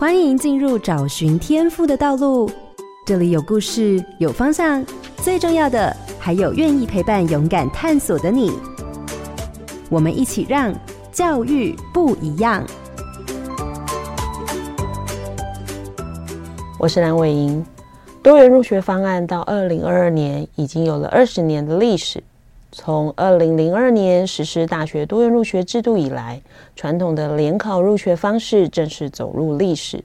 欢迎进入找寻天赋的道路。这里有故事，有方向，最重要的还有愿意陪伴、勇敢探索的你。我们一起让教育不一样。我是蓝伟莹。多元入学方案到二零二二年已经有了二十年的历史。从二零零二年实施大学多元入学制度以来，传统的联考入学方式正式走入历史。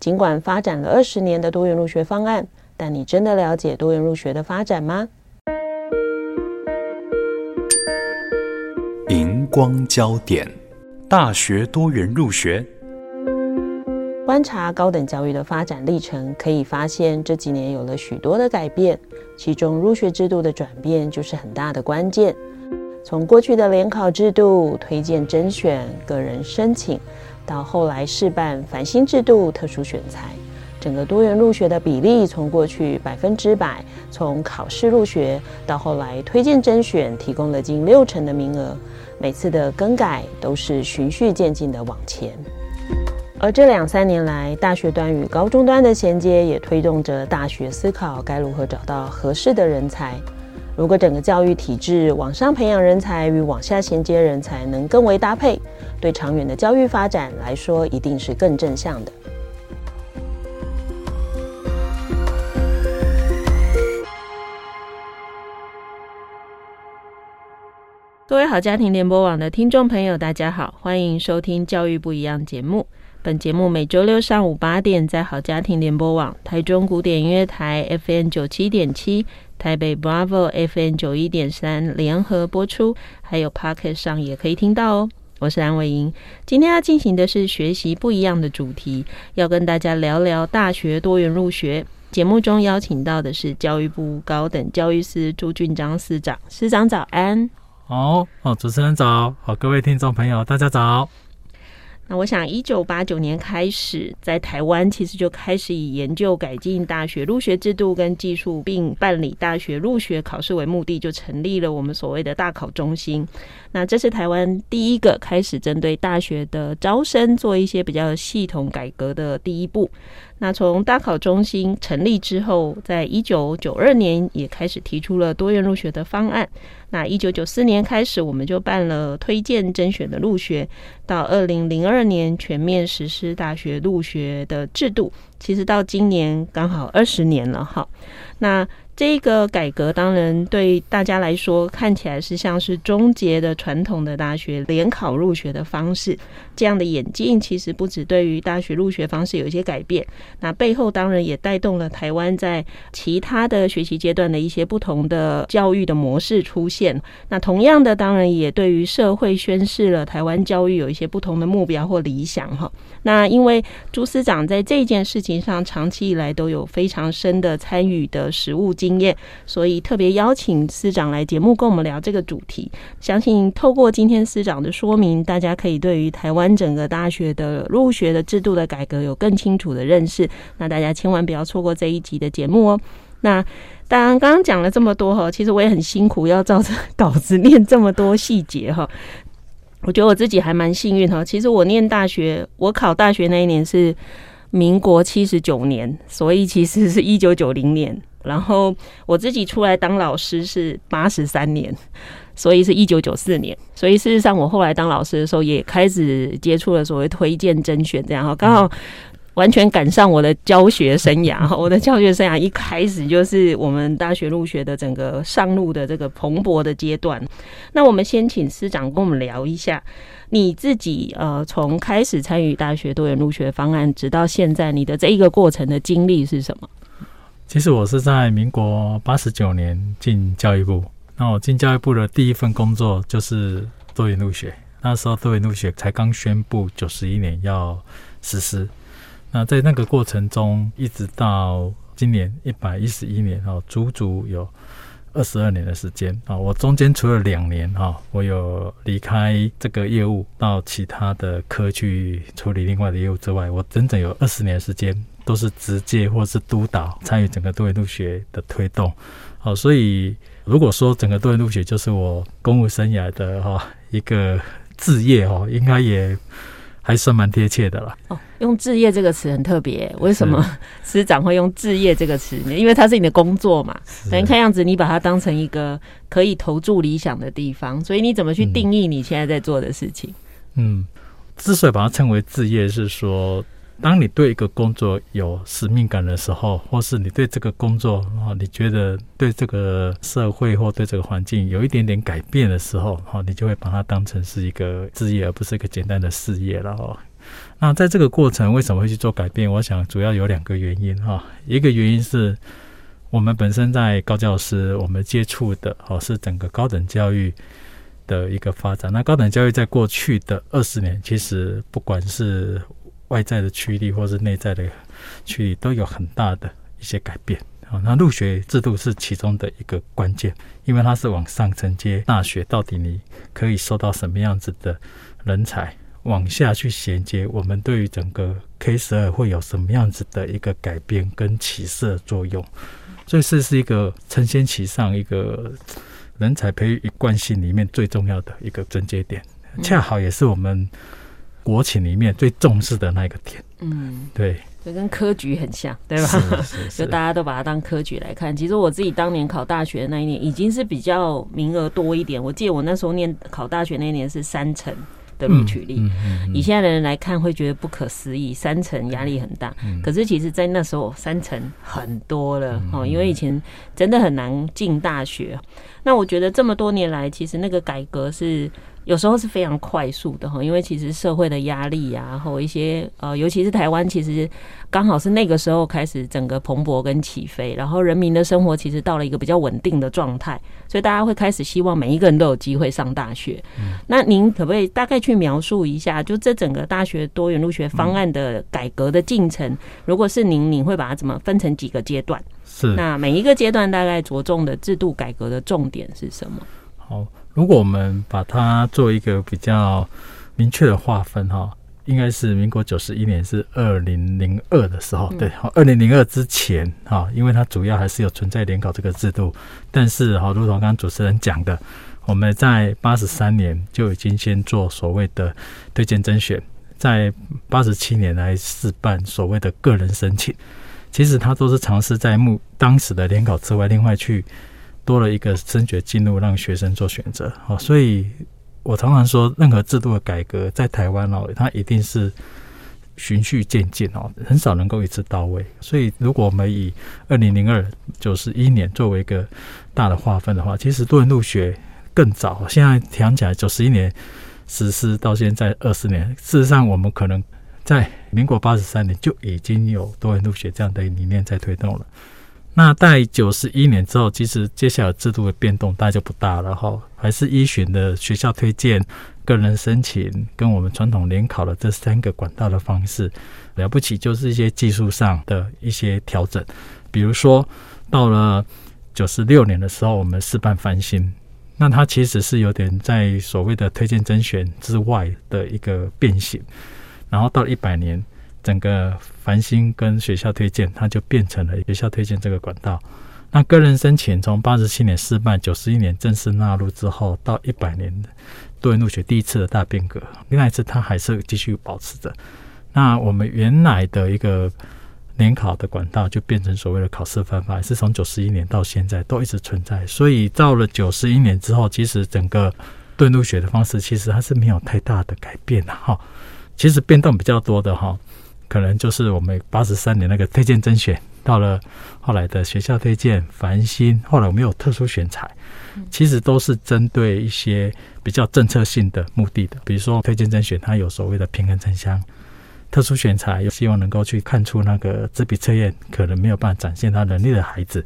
尽管发展了二十年的多元入学方案，但你真的了解多元入学的发展吗？荧光焦点：大学多元入学。观察高等教育的发展历程，可以发现这几年有了许多的改变，其中入学制度的转变就是很大的关键。从过去的联考制度、推荐甄选、个人申请，到后来试办繁星制度、特殊选才，整个多元入学的比例从过去百分之百，从考试入学到后来推荐甄选，提供了近六成的名额。每次的更改都是循序渐进的往前。而这两三年来，大学端与高中端的衔接也推动着大学思考该如何找到合适的人才。如果整个教育体制往上培养人才与往下衔接人才能更为搭配，对长远的教育发展来说，一定是更正向的。各位好家庭联播网的听众朋友，大家好，欢迎收听《教育不一样》节目。本节目每周六上午八点在好家庭联播网、台中古典音乐台 FM 九七点七、台北 Bravo FM 九一点三联合播出，还有 Podcast 上也可以听到哦。我是蓝伟莹，今天要进行的是学习不一样的主题，要跟大家聊聊大学多元入学。节目中邀请到的是教育部高等教育司朱俊章司长，司长早安。好哦，主持人早，好，各位听众朋友大家早。那我想，一九八九年开始，在台湾其实就开始以研究改进大学入学制度跟技术，并办理大学入学考试为目的，就成立了我们所谓的大考中心。那这是台湾第一个开始针对大学的招生做一些比较系统改革的第一步。那从大考中心成立之后，在一九九二年也开始提出了多元入学的方案。那一九九四年开始，我们就办了推荐甄选的入学，到二零零二年全面实施大学入学的制度。其实到今年刚好二十年了哈。那这个改革当然对大家来说看起来是像是终结的传统的大学联考入学的方式，这样的演进其实不止对于大学入学方式有一些改变，那背后当然也带动了台湾在其他的学习阶段的一些不同的教育的模式出现。那同样的，当然也对于社会宣示了台湾教育有一些不同的目标或理想哈。那因为朱司长在这件事情上长期以来都有非常深的参与的实务经验，所以特别邀请司长来节目跟我们聊这个主题。相信透过今天司长的说明，大家可以对于台湾整个大学的入学的制度的改革有更清楚的认识。那大家千万不要错过这一集的节目哦。那当然，刚刚讲了这么多哈，其实我也很辛苦，要照着 稿子念这么多细节哈。我觉得我自己还蛮幸运哈。其实我念大学，我考大学那一年是。民国七十九年，所以其实是一九九零年。然后我自己出来当老师是八十三年，所以是一九九四年。所以事实上，我后来当老师的时候，也开始接触了所谓推荐甄选这样哈，刚好完全赶上我的教学生涯。我的教学生涯一开始就是我们大学入学的整个上路的这个蓬勃的阶段。那我们先请师长跟我们聊一下。你自己呃，从开始参与大学多元入学方案，直到现在，你的这一个过程的经历是什么？其实我是在民国八十九年进教育部，那我进教育部的第一份工作就是多元入学。那时候多元入学才刚宣布九十一年要实施，那在那个过程中，一直到今年一百一十一年哦，足足有。二十二年的时间啊，我中间除了两年哈，我有离开这个业务到其他的科去处理另外的业务之外，我整整有二十年的时间都是直接或是督导参与整个多元入学的推动。好，所以如果说整个多元入学就是我公务生涯的哈一个志业哈，应该也。还算蛮贴切的了。哦，用置业这个词很特别，为什么 师长会用置业这个词呢？因为它是你的工作嘛。等于看样子你把它当成一个可以投注理想的地方，所以你怎么去定义你现在在做的事情？嗯，之所以把它称为置业，是说。当你对一个工作有使命感的时候，或是你对这个工作啊，你觉得对这个社会或对这个环境有一点点改变的时候，哈，你就会把它当成是一个职业，而不是一个简单的事业了哦。那在这个过程，为什么会去做改变？我想主要有两个原因哈。一个原因是我们本身在高教师，我们接触的哦是整个高等教育的一个发展。那高等教育在过去的二十年，其实不管是外在的驱力或是内在的驱力都有很大的一些改变啊。那入学制度是其中的一个关键，因为它是往上承接大学，到底你可以收到什么样子的人才，往下去衔接我们对于整个 K 十二会有什么样子的一个改变跟起色作用。所以这是一个承先启上一个人才培育一贯性里面最重要的一个症结点，恰好也是我们。国情里面最重视的那一个点，嗯，对，就跟科举很像，对吧？就大家都把它当科举来看。其实我自己当年考大学的那一年，已经是比较名额多一点。我记得我那时候念考大学那一年是三成的录取率，嗯嗯嗯、以现在的人来看会觉得不可思议，三成压力很大。嗯、可是其实，在那时候三成很多了哦，因为以前真的很难进大学。那我觉得这么多年来，其实那个改革是。有时候是非常快速的哈，因为其实社会的压力啊，或一些呃，尤其是台湾，其实刚好是那个时候开始整个蓬勃跟起飞，然后人民的生活其实到了一个比较稳定的状态，所以大家会开始希望每一个人都有机会上大学。嗯、那您可不可以大概去描述一下，就这整个大学多元入学方案的改革的进程？嗯、如果是您，您会把它怎么分成几个阶段？是。那每一个阶段大概着重的制度改革的重点是什么？好。如果我们把它做一个比较明确的划分哈，应该是民国九十一年是二零零二的时候，对，二零零二之前哈，因为它主要还是有存在联考这个制度，但是哈，如同刚刚主持人讲的，我们在八十三年就已经先做所谓的推荐甄选，在八十七年来试办所谓的个人申请，其实它都是尝试在目当时的联考之外，另外去。多了一个升学进入，让学生做选择哦，所以我常常说，任何制度的改革在台湾哦，它一定是循序渐进哦，很少能够一次到位。所以，如果我们以二零零二九十一年作为一个大的划分的话，其实多元入学更早。现在想起来，九十一年实施到现在二十年，事实上，我们可能在民国八十三年就已经有多元入学这样的理念在推动了。那在九十一年之后，其实接下来制度的变动大概就不大了哈，还是依循的学校推荐、个人申请跟我们传统联考的这三个管道的方式。了不起就是一些技术上的一些调整，比如说到了九十六年的时候，我们试办翻新，那它其实是有点在所谓的推荐甄选之外的一个变形，然后到一百年。整个繁星跟学校推荐，它就变成了学校推荐这个管道。那个人申请从八十七年失败，九十一年正式纳入之后，到一百年多元入学第一次的大变革。另外一次，它还是继续保持着。那我们原来的一个联考的管道，就变成所谓的考试方法，是从九十一年到现在都一直存在。所以到了九十一年之后，其实整个对入学的方式，其实还是没有太大的改变的哈。其实变动比较多的哈。可能就是我们八十三年那个推荐甄选，到了后来的学校推荐繁星，后来我们有特殊选材，其实都是针对一些比较政策性的目的的。比如说推荐甄选，它有所谓的平衡城乡；特殊选材又希望能够去看出那个纸笔测验可能没有办法展现他能力的孩子。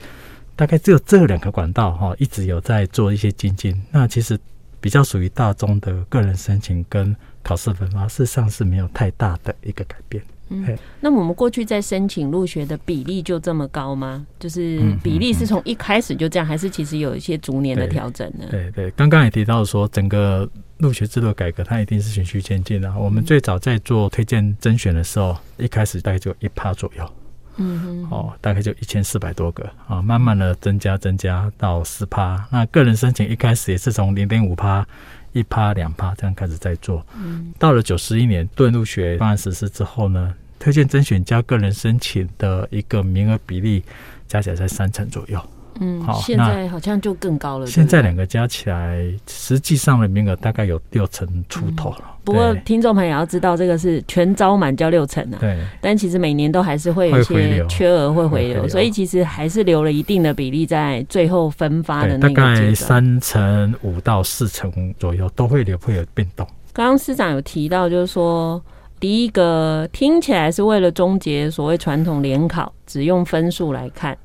大概只有这两个管道哈，一直有在做一些精进。那其实比较属于大众的个人申请跟考试分发，事实上是没有太大的一个改变。嗯，那我们过去在申请入学的比例就这么高吗？就是比例是从一开始就这样，还是其实有一些逐年的调整呢？对对，刚刚也提到说，整个入学制度改革它一定是循序渐进的。我们最早在做推荐甄选的时候，一开始大概就一趴左右，嗯哼，哦，大概就一千四百多个啊，慢慢的增加增加到十趴。那个人申请一开始也是从零点五趴。一趴两趴这样开始在做。嗯，到了九十一年多元入学方案实施之后呢，推荐甄选加个人申请的一个名额比例加起来在三成左右。嗯，好，现在好像就更高了。现在两个加起来，实际上的名额大概有六成出头了。嗯、不过，听众朋友也要知道，这个是全招满交六成啊。对。但其实每年都还是会有一些缺额会回流，所以其实还是留了一定的比例在最后分发的那个。大概三成五到四成左右都会留，会有变动。刚刚师长有提到，就是说，第一个听起来是为了终结所谓传统联考，只用分数来看。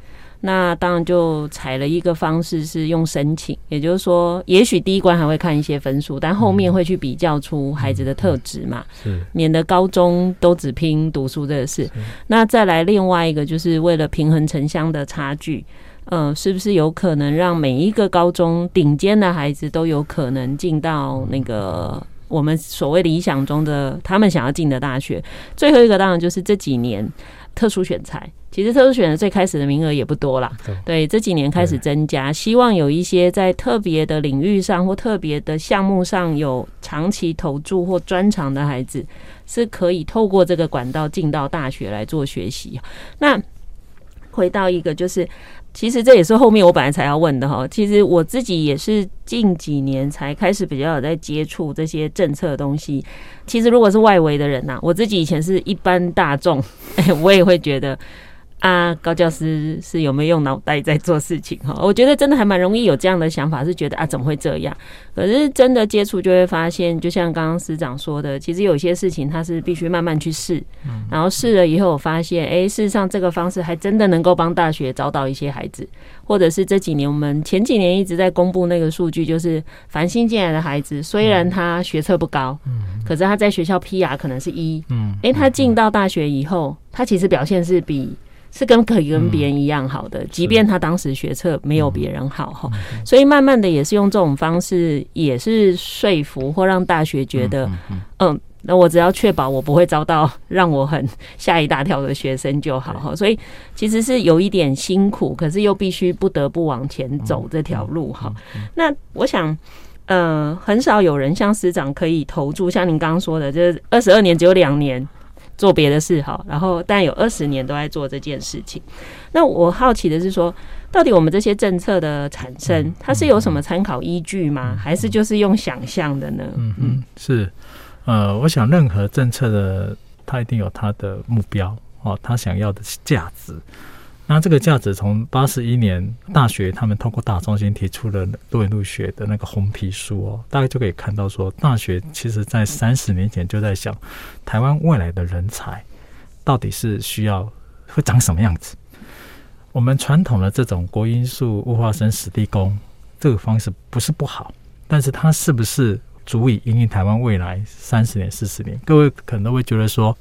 那当然就采了一个方式是用申请，也就是说，也许第一关还会看一些分数，但后面会去比较出孩子的特质嘛，是免得高中都只拼读书这个事。那再来另外一个，就是为了平衡城乡的差距，嗯、呃，是不是有可能让每一个高中顶尖的孩子都有可能进到那个我们所谓理想中的他们想要进的大学？最后一个当然就是这几年。特殊选材，其实特殊选的最开始的名额也不多啦。对，这几年开始增加，希望有一些在特别的领域上或特别的项目上有长期投注或专长的孩子，是可以透过这个管道进到大学来做学习。那回到一个就是。其实这也是后面我本来才要问的哈。其实我自己也是近几年才开始比较有在接触这些政策的东西。其实如果是外围的人呐，我自己以前是一般大众，我也会觉得。啊，高教师是有没有用脑袋在做事情哈？我觉得真的还蛮容易有这样的想法，是觉得啊，怎么会这样？可是真的接触就会发现，就像刚刚师长说的，其实有些事情他是必须慢慢去试，然后试了以后，我发现，哎、欸，事实上这个方式还真的能够帮大学找到一些孩子，或者是这几年我们前几年一直在公布那个数据，就是繁星进来的孩子，虽然他学测不高，可是他在学校 PR 可能是一，嗯，哎，他进到大学以后，他其实表现是比。是跟可以跟别人一样好的，嗯、即便他当时学测没有别人好哈，嗯、所以慢慢的也是用这种方式，也是说服或让大学觉得，嗯，嗯，嗯，那我只要确保我不会遭到让我很吓一大跳的学生就好哈。所以其实是有一点辛苦，可是又必须不得不往前走这条路哈。那我想，呃，很少有人像师长可以投注，像您刚刚说的，就是二十二年只有两年。做别的事好，然后但有二十年都在做这件事情。那我好奇的是说，到底我们这些政策的产生，它是有什么参考依据吗？还是就是用想象的呢？嗯嗯，是，呃，我想任何政策的，它一定有它的目标哦，它想要的价值。那这个价值从八十一年大学他们透过大中心提出了多元入学的那个红皮书哦，大概就可以看到说，大学其实在三十年前就在想，台湾未来的人才到底是需要会长什么样子。我们传统的这种国因素物化生史地工这个方式不是不好，但是它是不是足以引领台湾未来三十年、四十年？各位可能都会觉得说。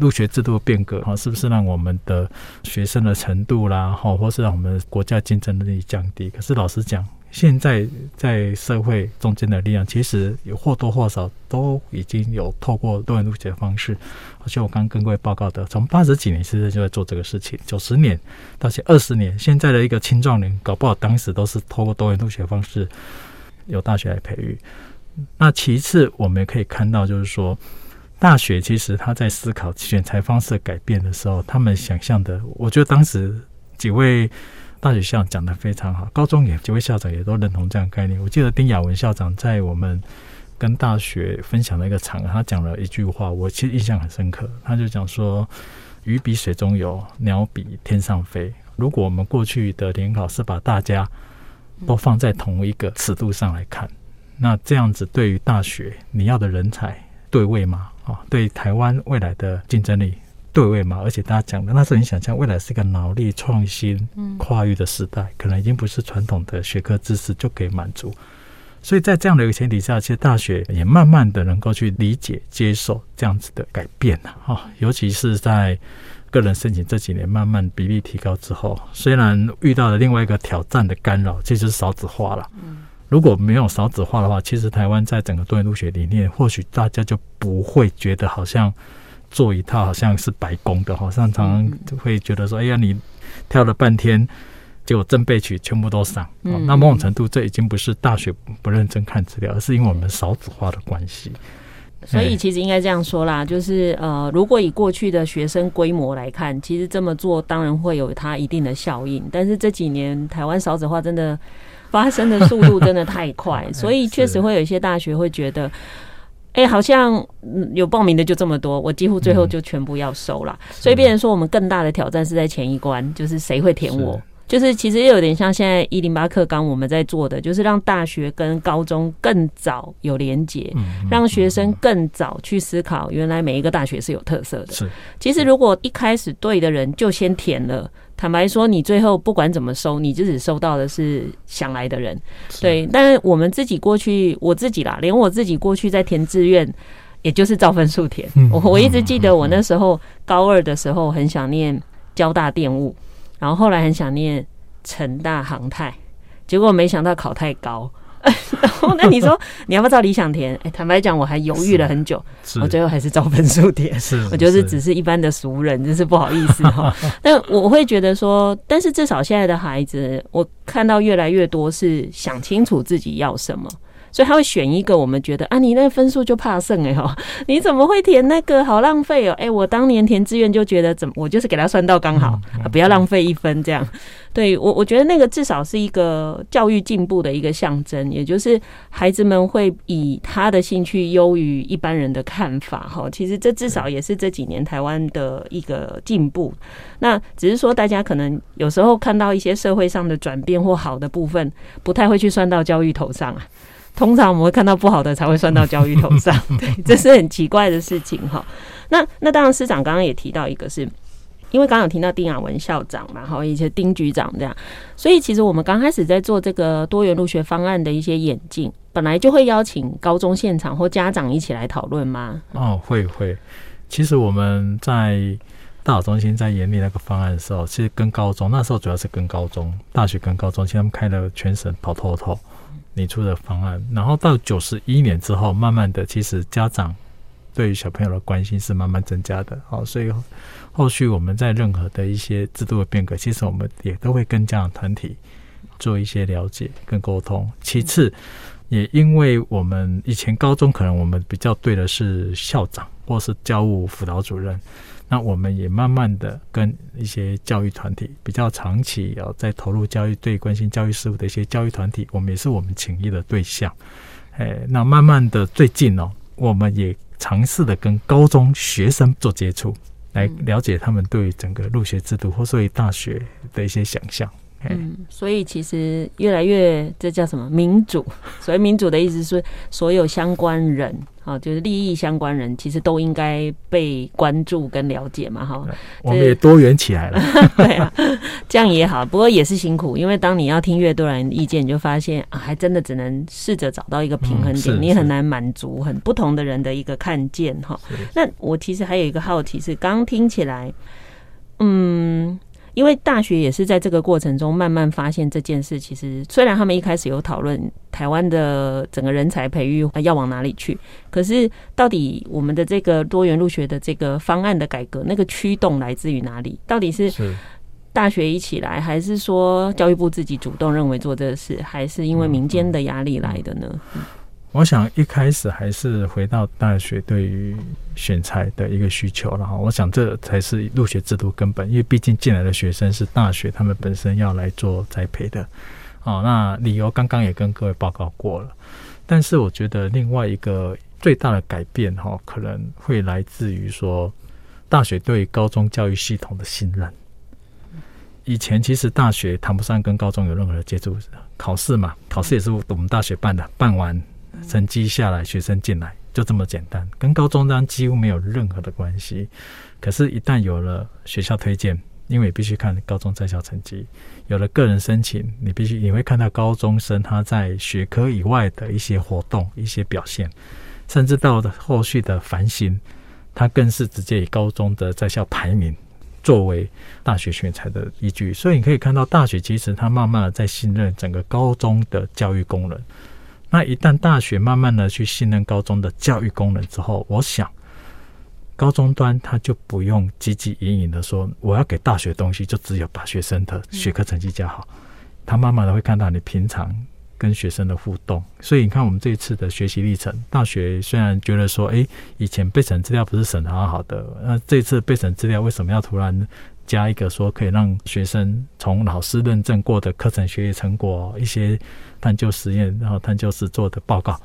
入学制度的变革，哈，是不是让我们的学生的程度啦，哈，或是让我们国家竞争力降低？可是老实讲，现在在社会中间的力量，其实有或多或少都已经有透过多元入学的方式。而且我刚跟各位报告的，从八十几年其实就在做这个事情，九十年到现二十年，现在的一个青壮年，搞不好当时都是透过多元入学方式由大学来培育。那其次，我们也可以看到，就是说。大学其实他在思考选才方式改变的时候，他们想象的，我觉得当时几位大学校长讲的非常好，高中也几位校长也都认同这样的概念。我记得丁雅文校长在我们跟大学分享的一个场合，他讲了一句话，我其实印象很深刻。他就讲说：“鱼比水中游，鸟比天上飞。”如果我们过去的联考是把大家都放在同一个尺度上来看，那这样子对于大学你要的人才对位嘛？啊，对台湾未来的竞争力对位嘛？而且大家讲的那时候，你想象未来是一个脑力创新、跨越的时代，可能已经不是传统的学科知识就可以满足。所以在这样的一个前提下，其实大学也慢慢的能够去理解、接受这样子的改变了啊。尤其是在个人申请这几年慢慢比例提高之后，虽然遇到了另外一个挑战的干扰，这就是少子化了。如果没有少子化的话，其实台湾在整个多元入学里面，或许大家就不会觉得好像做一套好像是白宫的，好像常常会觉得说：“哎呀，你跳了半天，结果正备取全部都上。嗯，那某种程度，这已经不是大学不认真看资料，而是因为我们少子化的关系。所以其实应该这样说啦，就是呃，如果以过去的学生规模来看，其实这么做当然会有它一定的效应。但是这几年台湾少子化真的发生的速度真的太快，所以确实会有一些大学会觉得，哎、欸，好像有报名的就这么多，我几乎最后就全部要收了。所以变成说，我们更大的挑战是在前一关，就是谁会填我。就是其实也有点像现在一零八课纲我们在做的，就是让大学跟高中更早有连结，让学生更早去思考，原来每一个大学是有特色的。是，其实如果一开始对的人就先填了，坦白说，你最后不管怎么收，你就只收到的是想来的人。对，但是我们自己过去，我自己啦，连我自己过去在填志愿，也就是照分数填。我我一直记得我那时候高二的时候，很想念交大电务。然后后来很想念成大航太，结果没想到考太高。然后那你说你要不要照理想填？哎，坦白讲我还犹豫了很久，我最后还是照分数填。是，我就是只是一般的俗人，真是不好意思哈。但我会觉得说，但是至少现在的孩子，我看到越来越多是想清楚自己要什么。所以他会选一个我们觉得啊，你那个分数就怕剩哎哈，你怎么会填那个？好浪费哦！哎，我当年填志愿就觉得怎么，我就是给他算到刚好，啊，不要浪费一分这样。对我，我觉得那个至少是一个教育进步的一个象征，也就是孩子们会以他的兴趣优于一般人的看法哈。其实这至少也是这几年台湾的一个进步。那只是说大家可能有时候看到一些社会上的转变或好的部分，不太会去算到教育头上啊。通常我们会看到不好的才会算到教育头上，对，这是很奇怪的事情哈。那那当然，师长刚刚也提到一个是，是因为刚刚有听到丁雅文校长嘛，哈，以及丁局长这样，所以其实我们刚开始在做这个多元入学方案的一些演进，本来就会邀请高中现场或家长一起来讨论吗？哦，会会。其实我们在大脑中心在研拟那个方案的时候，其实跟高中那时候主要是跟高中、大学跟高中，现在他们开了全省跑透透。你出的方案，然后到九十一年之后，慢慢的，其实家长对于小朋友的关心是慢慢增加的。好，所以后续我们在任何的一些制度的变革，其实我们也都会跟家长团体做一些了解跟沟通。其次，也因为我们以前高中可能我们比较对的是校长或是教务辅导主任。那我们也慢慢的跟一些教育团体比较长期要在投入教育、对关心教育事务的一些教育团体，我们也是我们请益的对象。哎，那慢慢的最近哦，我们也尝试的跟高中学生做接触，来了解他们对整个入学制度或所以大学的一些想象。嗯，所以其实越来越这叫什么民主？所谓民主的意思是，所有相关人啊，就是利益相关人，其实都应该被关注跟了解嘛，哈。我们也多元起来了，对啊，这样也好。不过也是辛苦，因为当你要听越多人意见，你就发现啊，还真的只能试着找到一个平衡点，你很难满足很不同的人的一个看见哈。那我其实还有一个好奇是，刚听起来，嗯。因为大学也是在这个过程中慢慢发现这件事，其实虽然他们一开始有讨论台湾的整个人才培育要往哪里去，可是到底我们的这个多元入学的这个方案的改革，那个驱动来自于哪里？到底是大学一起来，还是说教育部自己主动认为做这个事，还是因为民间的压力来的呢？我想一开始还是回到大学对于选材的一个需求，然后我想这才是入学制度根本，因为毕竟进来的学生是大学他们本身要来做栽培的。哦，那理由刚刚也跟各位报告过了，但是我觉得另外一个最大的改变哈，可能会来自于说大学对高中教育系统的信任。以前其实大学谈不上跟高中有任何的接触，考试嘛，考试也是我们大学办的，办完。成绩下来，学生进来就这么简单，跟高中这样几乎没有任何的关系。可是，一旦有了学校推荐，因为必须看高中在校成绩；有了个人申请，你必须你会看到高中生他在学科以外的一些活动、一些表现，甚至到后续的繁星，他更是直接以高中的在校排名作为大学选才的依据。所以，你可以看到大学其实他慢慢的在信任整个高中的教育功能。那一旦大学慢慢的去信任高中的教育功能之后，我想高中端他就不用汲汲营营的说，我要给大学东西，就只有把学生的学科成绩教好。他慢慢的会看到你平常跟学生的互动，所以你看我们这一次的学习历程，大学虽然觉得说，哎，以前备审资料不是审的好好的，那这次备审资料为什么要突然加一个说可以让学生从老师认证过的课程学业成果、一些探究实验，然后探究实做的报告，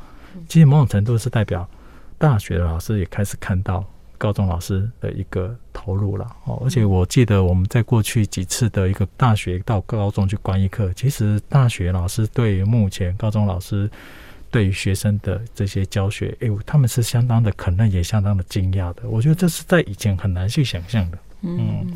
其实某种程度是代表大学的老师也开始看到。高中老师的一个投入了哦，而且我记得我们在过去几次的一个大学到高中去观一课，其实大学老师对于目前高中老师对于学生的这些教学，哎，他们是相当的可能也相当的惊讶的。我觉得这是在以前很难去想象的，嗯。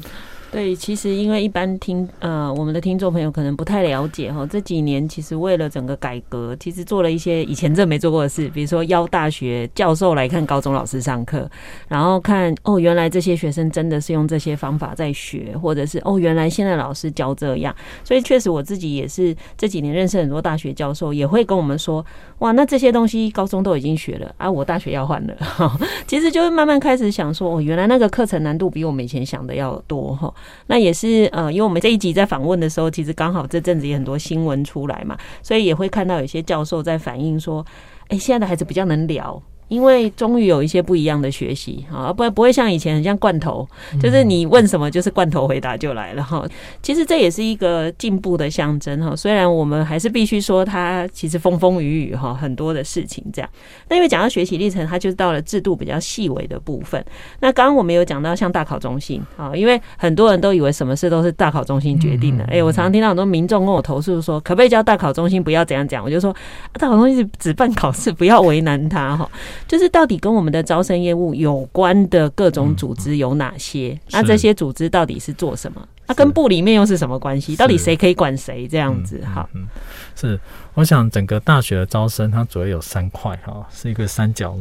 对，其实因为一般听呃，我们的听众朋友可能不太了解哈，这几年其实为了整个改革，其实做了一些以前真没做过的事，比如说邀大学教授来看高中老师上课，然后看哦，原来这些学生真的是用这些方法在学，或者是哦，原来现在老师教这样，所以确实我自己也是这几年认识很多大学教授，也会跟我们说，哇，那这些东西高中都已经学了啊，我大学要换了，其实就会慢慢开始想说，哦，原来那个课程难度比我们以前想的要多哈。那也是呃，因为我们这一集在访问的时候，其实刚好这阵子也很多新闻出来嘛，所以也会看到有些教授在反映说，哎，现在的孩子比较能聊。因为终于有一些不一样的学习啊，不不会像以前很像罐头，就是你问什么就是罐头回答就来了哈。其实这也是一个进步的象征哈。虽然我们还是必须说它其实风风雨雨哈，很多的事情这样。那因为讲到学习历程，它就是到了制度比较细微的部分。那刚刚我们有讲到像大考中心啊，因为很多人都以为什么事都是大考中心决定的。哎，我常常听到很多民众跟我投诉说，可不可以叫大考中心不要怎样讲？我就说，大考中心是只办考试，不要为难他哈。就是到底跟我们的招生业务有关的各种组织有哪些？嗯、那这些组织到底是做什么？那、啊、跟部里面又是什么关系？到底谁可以管谁？这样子哈、嗯嗯。是，我想整个大学的招生它主要有三块哈，是一个三角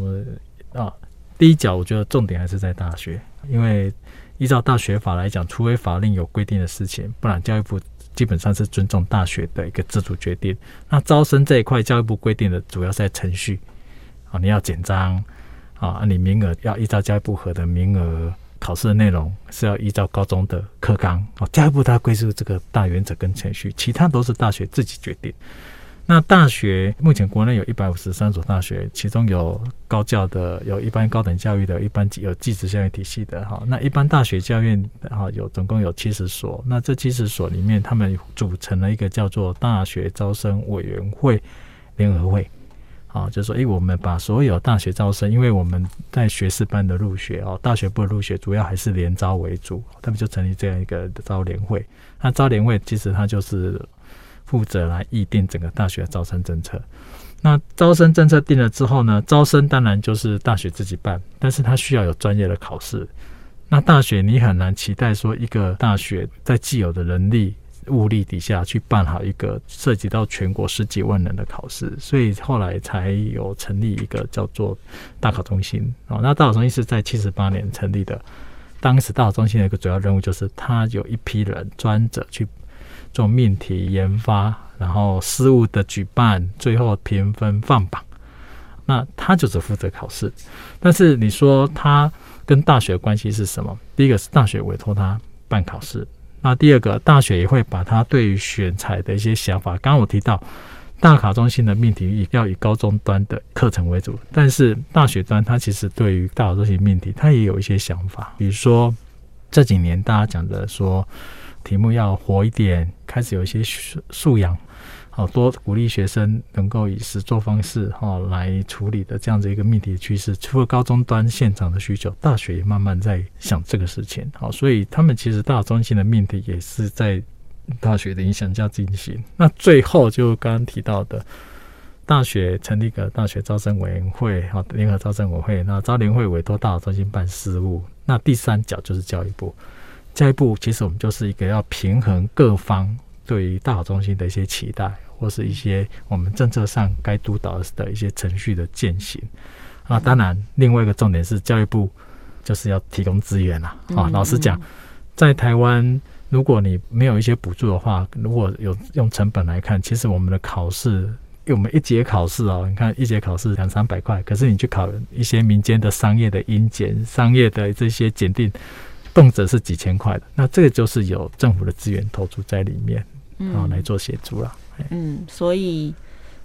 啊。第一角我觉得重点还是在大学，因为依照大学法来讲，除非法令有规定的事情，不然教育部基本上是尊重大学的一个自主决定。那招生这一块，教育部规定的主要是在程序。你要紧张啊，你名额要依照教育部核的名额，考试的内容是要依照高中的课纲哦。教育部它归属这个大原则跟程序，其他都是大学自己决定。那大学目前国内有一百五十三所大学，其中有高教的，有一般高等教育的，一般有技职教育体系的哈。那一般大学教院哈有总共有七十所，那这七十所里面，他们组成了一个叫做大学招生委员会联合会。啊，就是说，诶，我们把所有大学招生，因为我们在学士班的入学哦，大学部的入学主要还是联招为主，他们就成立这样一个招联会。那招联会其实它就是负责来议定整个大学招生政策。那招生政策定了之后呢，招生当然就是大学自己办，但是它需要有专业的考试。那大学你很难期待说一个大学在既有的人力。物力底下去办好一个涉及到全国十几万人的考试，所以后来才有成立一个叫做大考中心哦。那大考中心是在七十八年成立的，当时大考中心的一个主要任务就是，他有一批人专责去做命题研发，然后事务的举办，最后评分放榜。那他就只负责考试，但是你说他跟大学关系是什么？第一个是大学委托他办考试。那第二个，大学也会把他对于选材的一些想法，刚刚我提到，大卡中心的命题要以高中端的课程为主，但是大学端他其实对于大卡中心命题，他也有一些想法，比如说这几年大家讲的说，题目要活一点，开始有一些素素养。好多鼓励学生能够以实作方式哈来处理的这样子一个命题趋势，除了高中端现场的需求，大学也慢慢在想这个事情。好，所以他们其实大中心的命题也是在大学的影响下进行。那最后就刚刚提到的，大学成立个大学招生委员会，好，联合招生委员会，那招联会委托大考中心办事务。那第三角就是教育部，教育部其实我们就是一个要平衡各方对于大考中心的一些期待。或是一些我们政策上该督导的一些程序的践行啊，当然，另外一个重点是教育部就是要提供资源啦。啊，老实讲，在台湾，如果你没有一些补助的话，如果有用成本来看，其实我们的考试我们一节考试哦，你看一节考试两三百块，可是你去考一些民间的商业的英检、商业的这些检定，动辄是几千块的。那这个就是有政府的资源投注在里面，然后来做协助了。嗯，嗯所以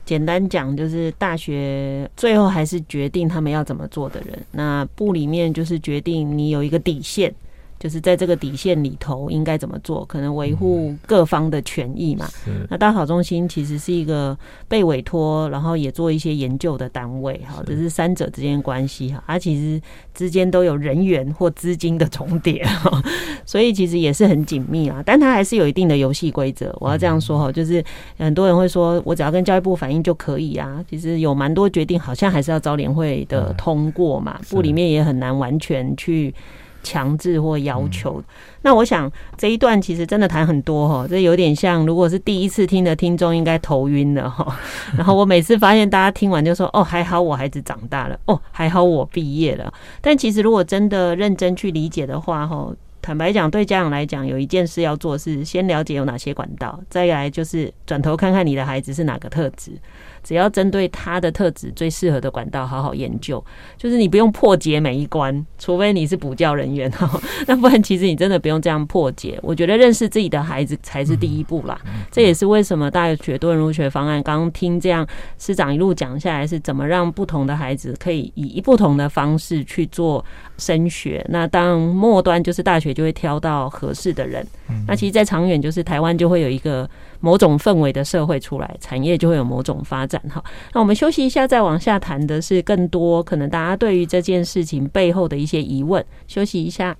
简单讲，就是大学最后还是决定他们要怎么做的人。那部里面就是决定你有一个底线。就是在这个底线里头应该怎么做，可能维护各方的权益嘛。嗯、那大考中心其实是一个被委托，然后也做一些研究的单位，哈，这是三者之间关系哈。它其实之间都有人员或资金的重叠，哈，所以其实也是很紧密啊。但它还是有一定的游戏规则。我要这样说哈，就是很多人会说我只要跟教育部反映就可以啊。其实有蛮多决定好像还是要招联会的通过嘛，部里面也很难完全去。强制或要求，嗯、那我想这一段其实真的谈很多哈，这有点像如果是第一次听的听众应该头晕了哈。然后我每次发现大家听完就说哦，还好我孩子长大了，哦，还好我毕业了。但其实如果真的认真去理解的话哈，坦白讲对家长来讲有一件事要做是先了解有哪些管道，再来就是转头看看你的孩子是哪个特质。只要针对他的特质最适合的管道好好研究，就是你不用破解每一关，除非你是补教人员哈，那不然其实你真的不用这样破解。我觉得认识自己的孩子才是第一步啦。这也是为什么大学多元入学方案刚刚听这样师长一路讲下来，是怎么让不同的孩子可以以不同的方式去做升学。那当末端就是大学就会挑到合适的人，那其实，在长远就是台湾就会有一个。某种氛围的社会出来，产业就会有某种发展哈。那我们休息一下，再往下谈的是更多可能大家对于这件事情背后的一些疑问。休息一下。